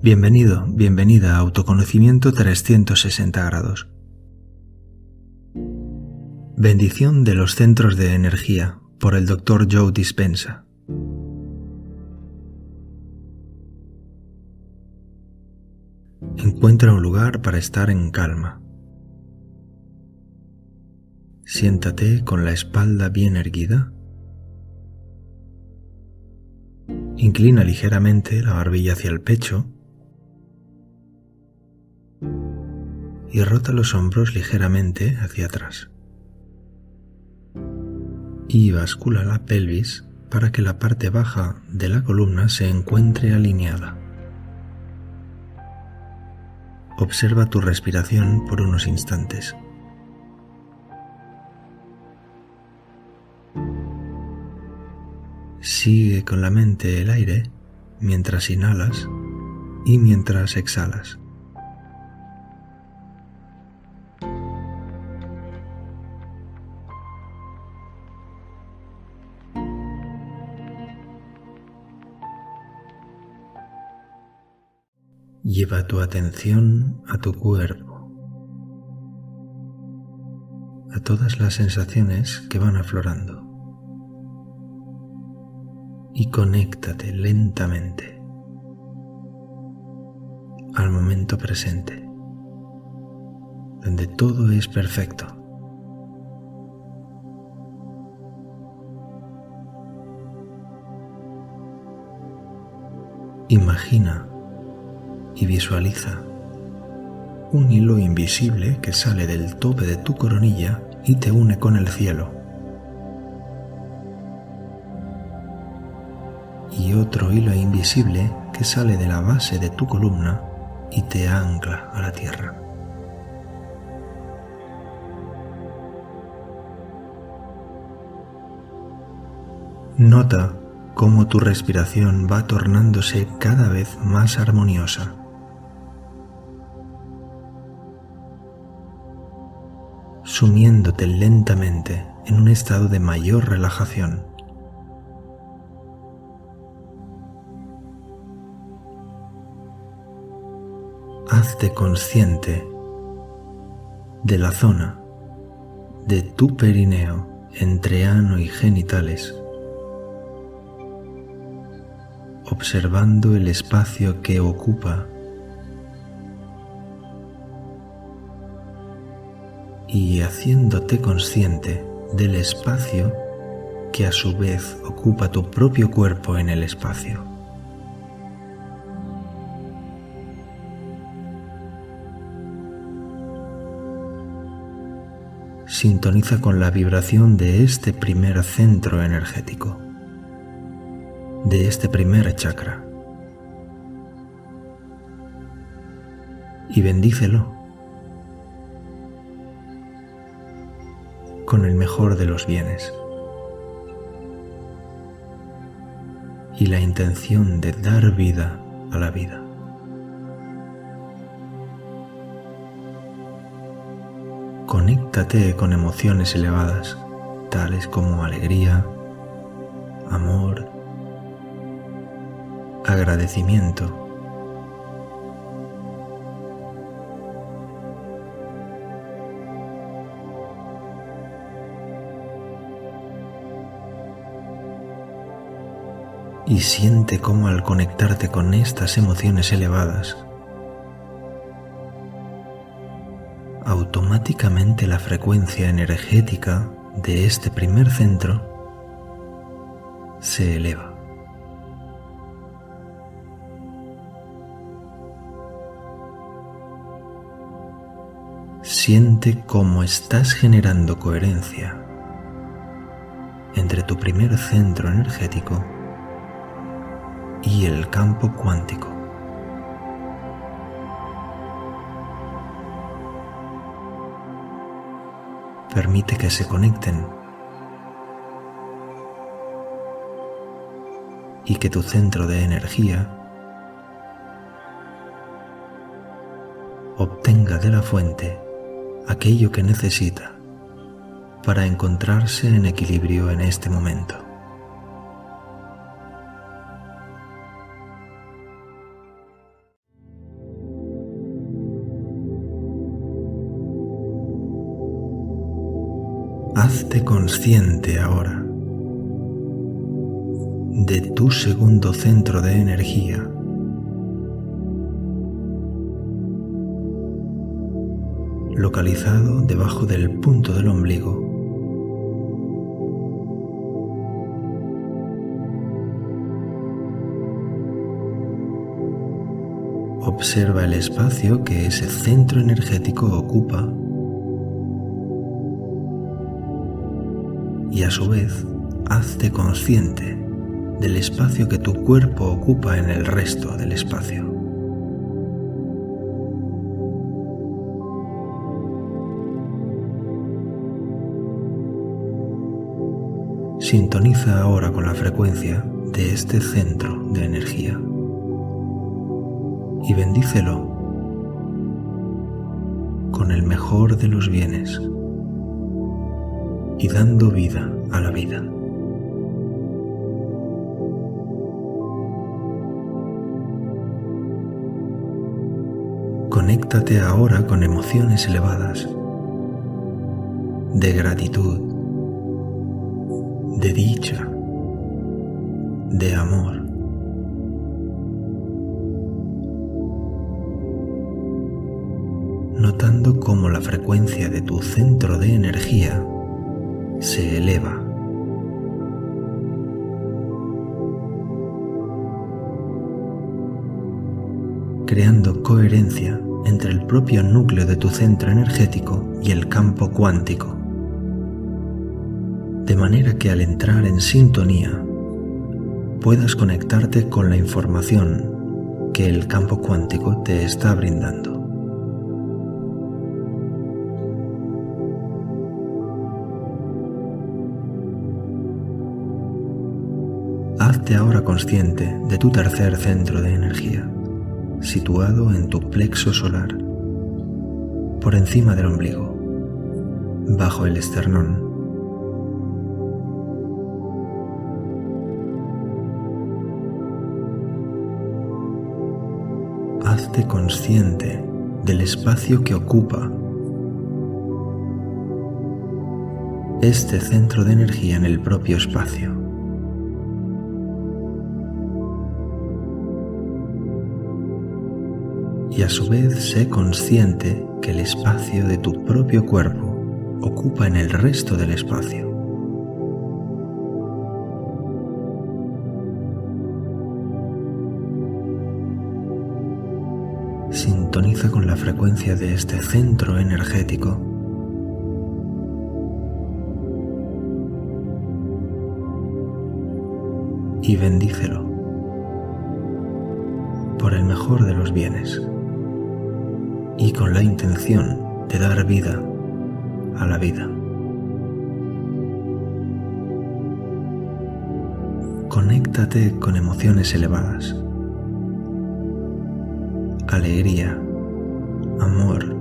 Bienvenido, bienvenida a Autoconocimiento 360 grados. Bendición de los centros de energía por el Dr. Joe Dispensa. Encuentra un lugar para estar en calma. Siéntate con la espalda bien erguida. Inclina ligeramente la barbilla hacia el pecho y rota los hombros ligeramente hacia atrás. Y bascula la pelvis para que la parte baja de la columna se encuentre alineada. Observa tu respiración por unos instantes. Sigue con la mente el aire mientras inhalas y mientras exhalas. Lleva tu atención a tu cuerpo, a todas las sensaciones que van aflorando y conéctate lentamente al momento presente, donde todo es perfecto. Imagina y visualiza un hilo invisible que sale del tope de tu coronilla y te une con el cielo. Y otro hilo invisible que sale de la base de tu columna y te ancla a la tierra. Nota cómo tu respiración va tornándose cada vez más armoniosa. Sumiéndote lentamente en un estado de mayor relajación. Hazte consciente de la zona de tu perineo entre ano y genitales, observando el espacio que ocupa y haciéndote consciente del espacio que a su vez ocupa tu propio cuerpo en el espacio. Sintoniza con la vibración de este primer centro energético, de este primer chakra, y bendícelo con el mejor de los bienes y la intención de dar vida a la vida. Conéctate con emociones elevadas, tales como alegría, amor, agradecimiento, y siente cómo al conectarte con estas emociones elevadas, automáticamente la frecuencia energética de este primer centro se eleva. Siente cómo estás generando coherencia entre tu primer centro energético y el campo cuántico. Permite que se conecten y que tu centro de energía obtenga de la fuente aquello que necesita para encontrarse en equilibrio en este momento. Consciente ahora de tu segundo centro de energía. localizado debajo del punto del ombligo. Observa el espacio que ese centro energético ocupa y a su vez hazte consciente del espacio que tu cuerpo ocupa en el resto del espacio. Sintoniza ahora con la frecuencia de este centro de energía y bendícelo con el mejor de los bienes y dando vida a la vida. Conéctate ahora con emociones elevadas de gratitud, de dicha, de amor. Notando cómo la frecuencia de tu centro de energía se eleva. creando coherencia entre el propio núcleo de tu centro energético y el campo cuántico, de manera que al entrar en sintonía puedas conectarte con la información que el campo cuántico te está brindando. Hazte ahora consciente de tu tercer centro de energía, situado en tu plexo solar, por encima del ombligo, bajo el esternón. Hazte consciente del espacio que ocupa este centro de energía en el propio espacio. Y a su vez sé consciente que el espacio de tu propio cuerpo ocupa en el resto del espacio. Sintoniza con la frecuencia de este centro energético y bendícelo por el mejor de los bienes y con la intención de dar vida a la vida. Conéctate con emociones elevadas. Alegría, amor,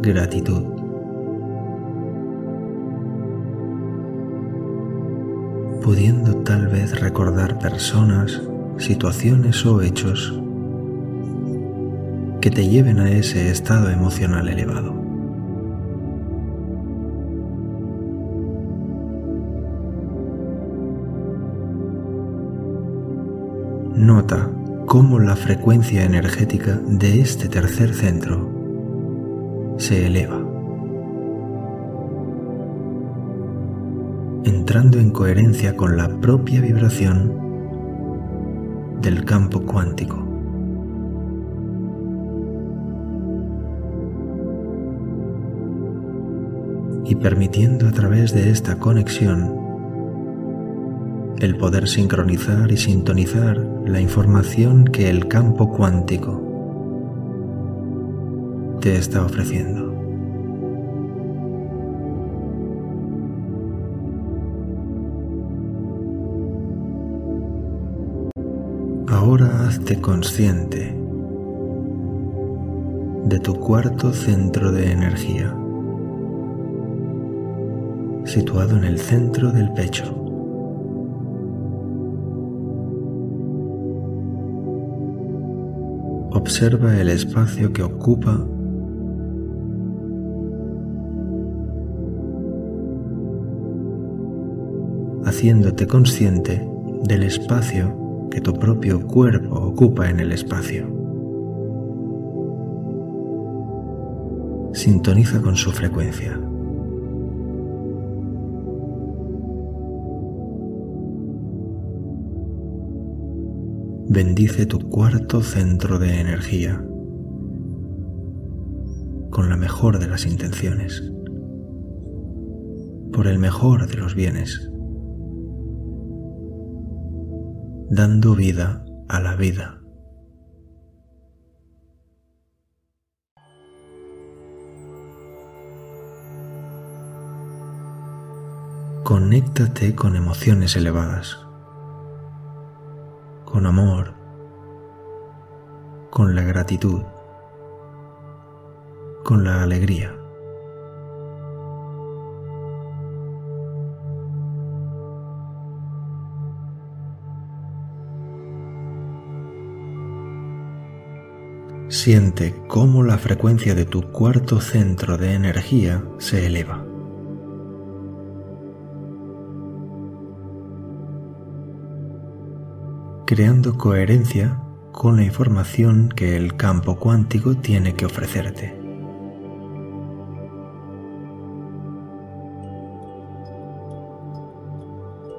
gratitud. pudiendo tal vez recordar personas, situaciones o hechos que te lleven a ese estado emocional elevado. Nota cómo la frecuencia energética de este tercer centro se eleva, entrando en coherencia con la propia vibración del campo cuántico. Y permitiendo a través de esta conexión el poder sincronizar y sintonizar la información que el campo cuántico te está ofreciendo. Ahora hazte consciente de tu cuarto centro de energía situado en el centro del pecho. Observa el espacio que ocupa haciéndote consciente del espacio que tu propio cuerpo ocupa en el espacio. Sintoniza con su frecuencia. Bendice tu cuarto centro de energía con la mejor de las intenciones, por el mejor de los bienes, dando vida a la vida. Conéctate con emociones elevadas, con amor, con la gratitud con la alegría. Siente cómo la frecuencia de tu cuarto centro de energía se eleva. Creando coherencia con la información que el campo cuántico tiene que ofrecerte.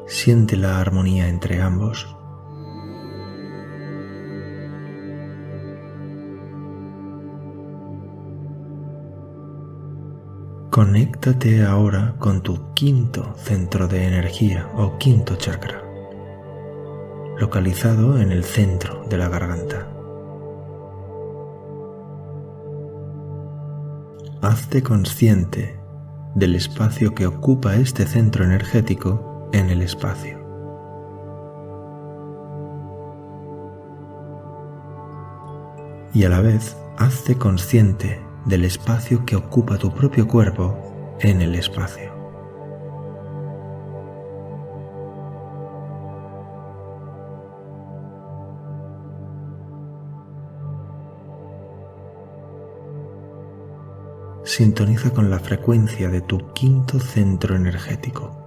Siente la armonía entre ambos. Conéctate ahora con tu quinto centro de energía o quinto chakra, localizado en el centro de la garganta. Hazte consciente del espacio que ocupa este centro energético en el espacio. Y a la vez hazte consciente del espacio que ocupa tu propio cuerpo en el espacio. Sintoniza con la frecuencia de tu quinto centro energético.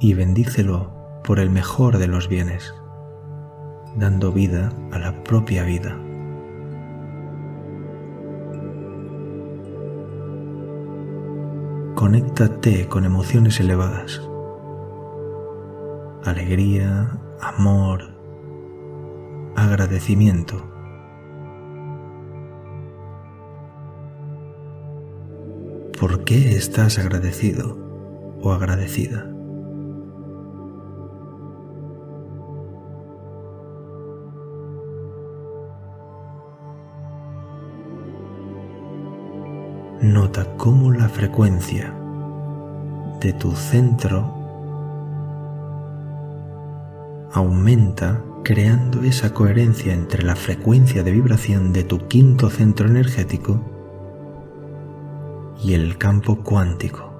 y bendícelo por el mejor de los bienes, dando vida a la propia vida. Conéctate con emociones elevadas, alegría, amor, agradecimiento. ¿Por qué estás agradecido o agradecida? Nota cómo la frecuencia de tu centro aumenta creando esa coherencia entre la frecuencia de vibración de tu quinto centro energético y el campo cuántico.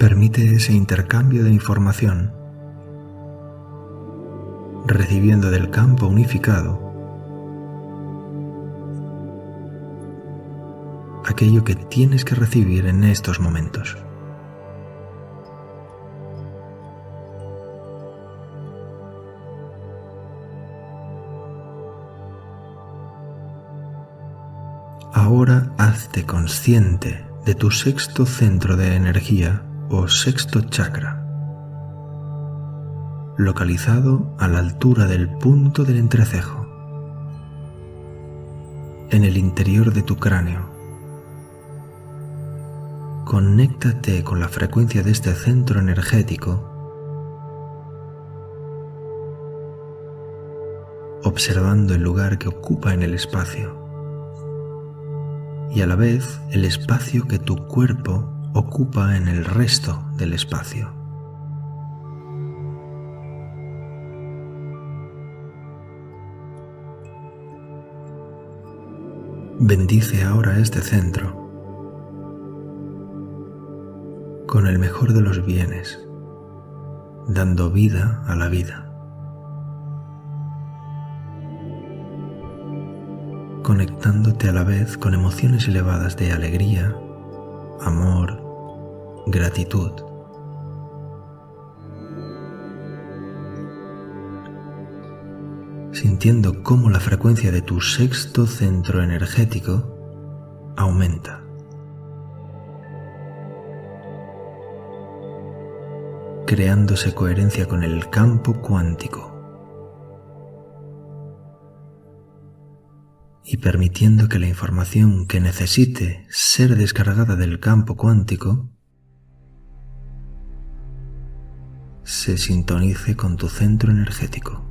permite ese intercambio de información, recibiendo del campo unificado aquello que tienes que recibir en estos momentos. Hazte consciente de tu sexto centro de energía o sexto chakra, localizado a la altura del punto del entrecejo, en el interior de tu cráneo. Conéctate con la frecuencia de este centro energético observando el lugar que ocupa en el espacio y a la vez el espacio que tu cuerpo ocupa en el resto del espacio. Bendice ahora este centro con el mejor de los bienes, dando vida a la vida. Conectándote a la vez con emociones elevadas de alegría, amor, gratitud. Sintiendo cómo la frecuencia de tu sexto centro energético aumenta. creándose coherencia con el campo cuántico y permitiendo que la información que necesite ser descargada del campo cuántico se sintonice con tu centro energético.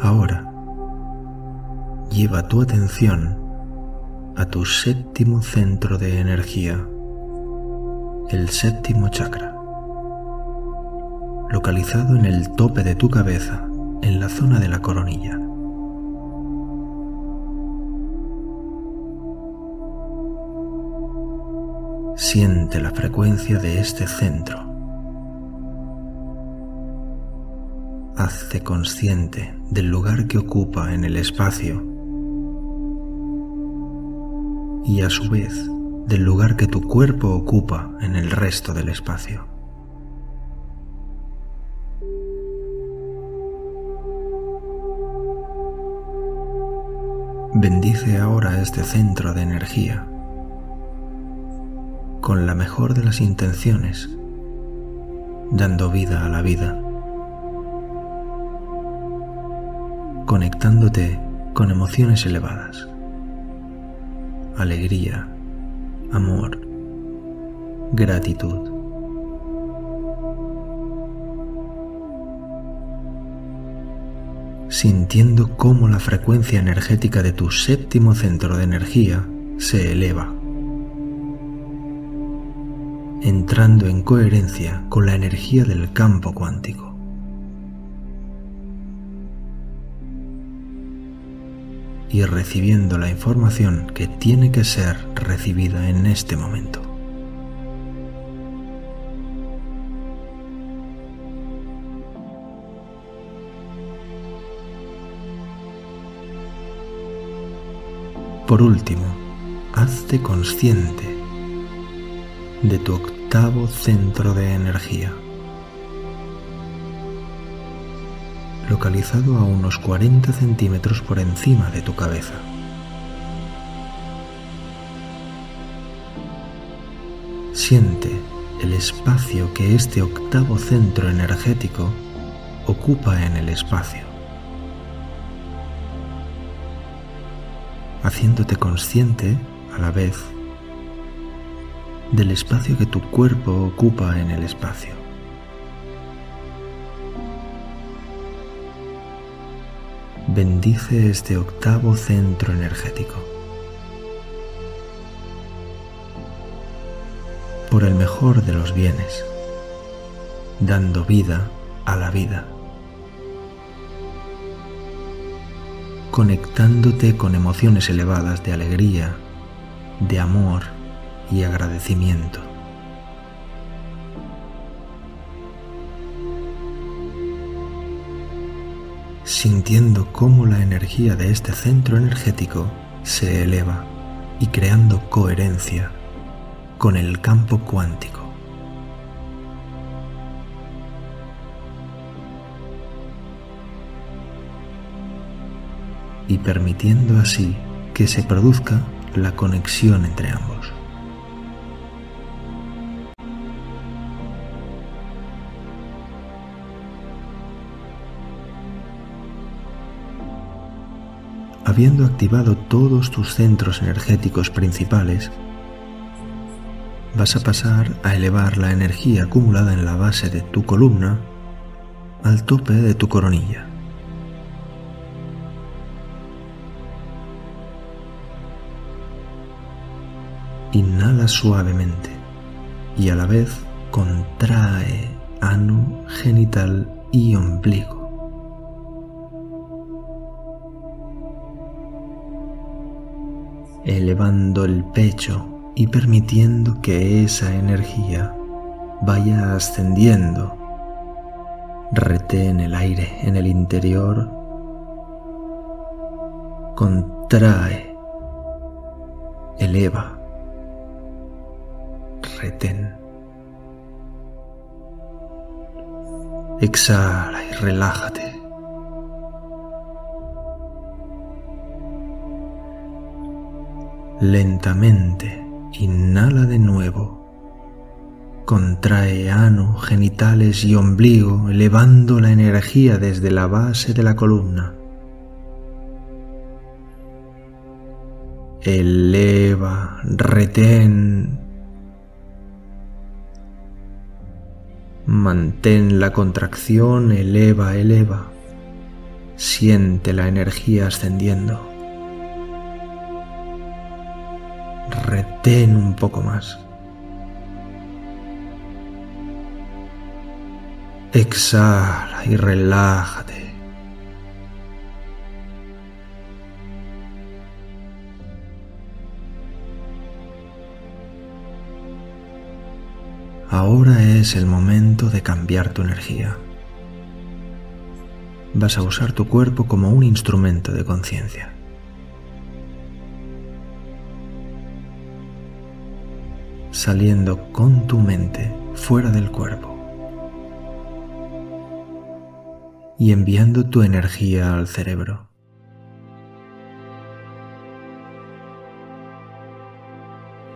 Ahora, lleva tu atención a tu séptimo centro de energía, el séptimo chakra, localizado en el tope de tu cabeza, en la zona de la coronilla. Siente la frecuencia de este centro. hazte consciente del lugar que ocupa en el espacio y a su vez del lugar que tu cuerpo ocupa en el resto del espacio. Bendice ahora este centro de energía con la mejor de las intenciones, dando vida a la vida. conectándote con emociones elevadas, alegría, amor, gratitud. Sintiendo cómo la frecuencia energética de tu séptimo centro de energía se eleva, entrando en coherencia con la energía del campo cuántico. Y recibiendo la información que tiene que ser recibida en este momento. Por último, hazte consciente de tu octavo centro de energía. Localizado a unos 40 centímetros por encima de tu cabeza. Siente el espacio que este octavo centro energético ocupa en el espacio, haciéndote consciente a la vez del espacio que tu cuerpo ocupa en el espacio. Bendice este octavo centro energético. Por el mejor de los bienes, dando vida a la vida. Conectándote con emociones elevadas de alegría, de amor y agradecimiento. Sintiendo cómo la energía de este centro energético se eleva y creando coherencia con el campo cuántico. y permitiendo así que se produzca la conexión entre ambos. Habiendo activado todos tus centros energéticos principales, vas a pasar a elevar la energía acumulada en la base de tu columna al tope de tu coronilla. Inhala suavemente y a la vez contrae ano, genital y ombligo. Elevando el pecho y permitiendo que esa energía vaya ascendiendo. Retén el aire en el interior. Contrae. Eleva. Retén. Exhala y relájate. Lentamente inhala de nuevo. Contrae ano, genitales y ombligo, elevando la energía desde la base de la columna. Eleva, retén. Mantén la contracción, eleva, eleva. Siente la energía ascendiendo. Retén un poco más. Exhala y relájate. Ahora es el momento de cambiar tu energía. Vas a usar tu cuerpo como un instrumento de conciencia. Saliendo con tu mente fuera del cuerpo y enviando tu energía al cerebro.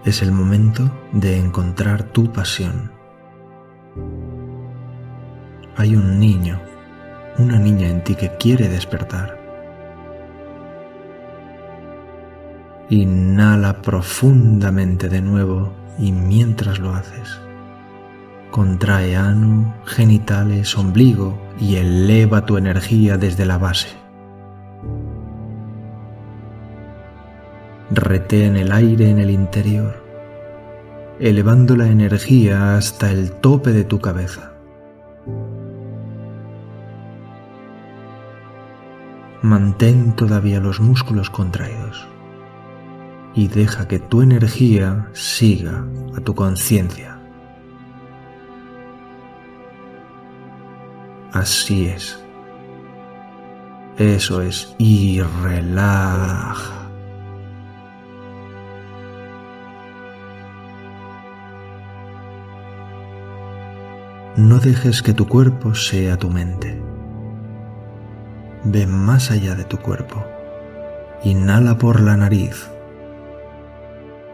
Es el momento de encontrar tu pasión. Hay un niño, una niña en ti que quiere despertar. Inhala profundamente de nuevo y mientras lo haces, contrae ano, genitales, ombligo y eleva tu energía desde la base. Retén el aire en el interior, elevando la energía hasta el tope de tu cabeza. Mantén todavía los músculos contraídos y deja que tu energía siga a tu conciencia. Así es. Eso es. Y relaja. No dejes que tu cuerpo sea tu mente. Ve más allá de tu cuerpo. Inhala por la nariz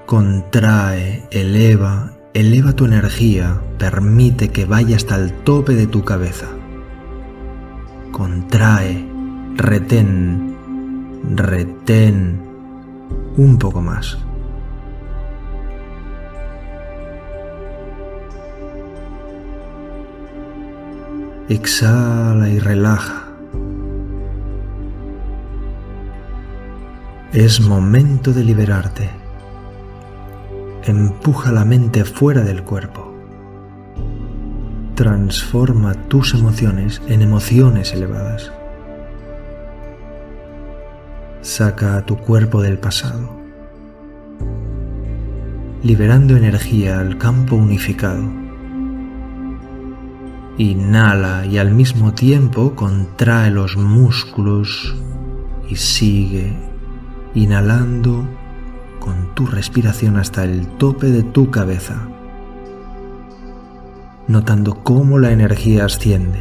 Contrae, eleva, eleva tu energía, permite que vaya hasta el tope de tu cabeza. Contrae, retén, retén, un poco más. Exhala y relaja. Es momento de liberarte empuja la mente fuera del cuerpo. Transforma tus emociones en emociones elevadas. Saca a tu cuerpo del pasado, liberando energía al campo unificado. Inhala y al mismo tiempo contrae los músculos y sigue inhalando con tu respiración hasta el tope de tu cabeza, notando cómo la energía asciende.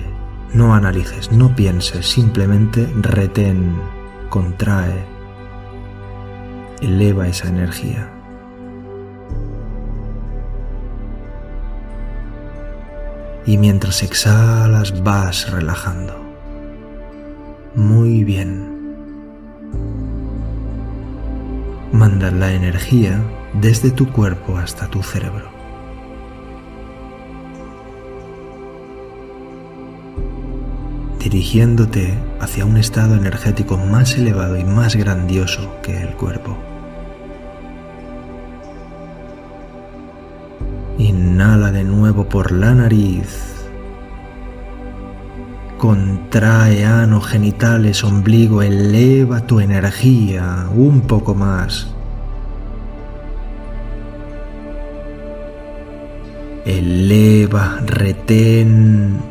No analices, no pienses, simplemente retén, contrae, eleva esa energía. Y mientras exhalas vas relajando. Muy bien. Manda la energía desde tu cuerpo hasta tu cerebro. dirigiéndote hacia un estado energético más elevado y más grandioso que el cuerpo. Inhala de nuevo por la nariz Contrae ano, genitales, ombligo, eleva tu energía un poco más. Eleva, retén.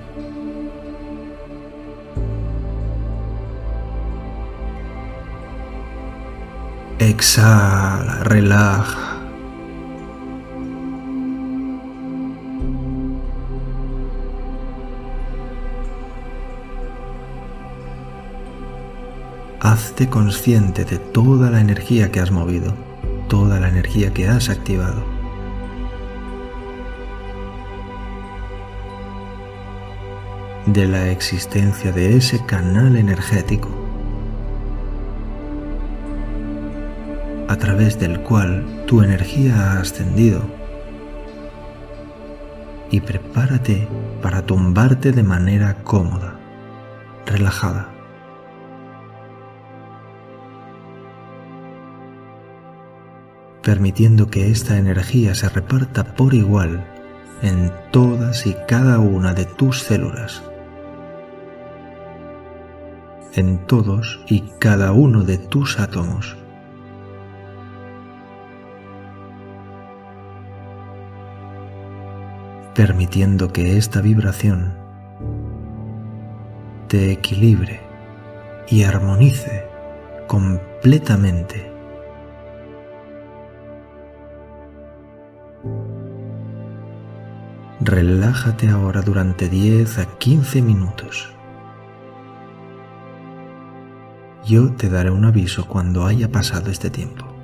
Exhala, relaja. Hazte consciente de toda la energía que has movido, toda la energía que has activado. De la existencia de ese canal energético a través del cual tu energía ha ascendido. Y prepárate para tumbarte de manera cómoda, relajada. Permitiendo que esta energía se reparta por igual en todas y cada una de tus células, en todos y cada uno de tus átomos. permitiendo que esta vibración te equilibre y armonice completamente Relájate ahora durante 10 a 15 minutos. Yo te daré un aviso cuando haya pasado este tiempo.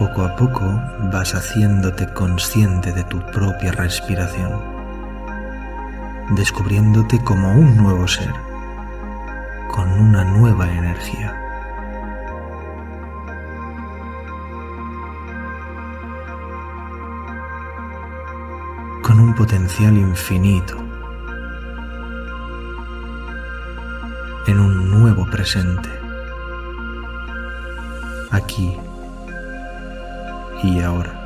Poco a poco vas haciéndote consciente de tu propia respiración, descubriéndote como un nuevo ser, con una nueva energía. Con un potencial infinito, en un nuevo presente, aquí y ahora.